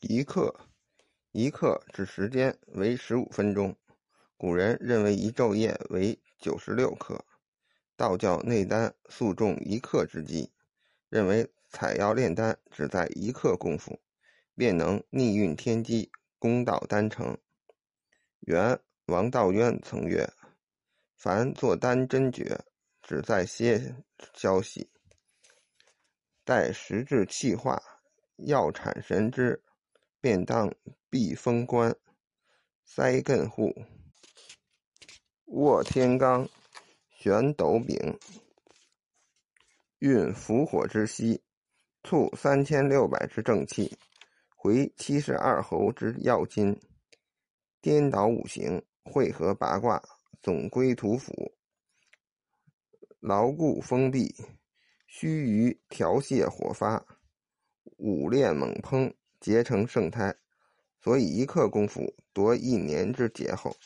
一刻，一刻指时间为十五分钟。古人认为一昼夜为九十六刻。道教内丹素重一刻之计，认为采药炼丹只在一刻功夫，便能逆运天机，功到丹成。元王道渊曾曰：“凡作丹真诀，只在些消息，待时至气化。”药产神之，便当避风关，塞艮户，握天罡，悬斗柄，运伏火之息，促三千六百之正气，回七十二侯之要津，颠倒五行，汇合八卦，总归土府，牢固封闭，须臾调泄火发。五炼猛烹，结成圣胎，所以一刻功夫夺一年之劫后。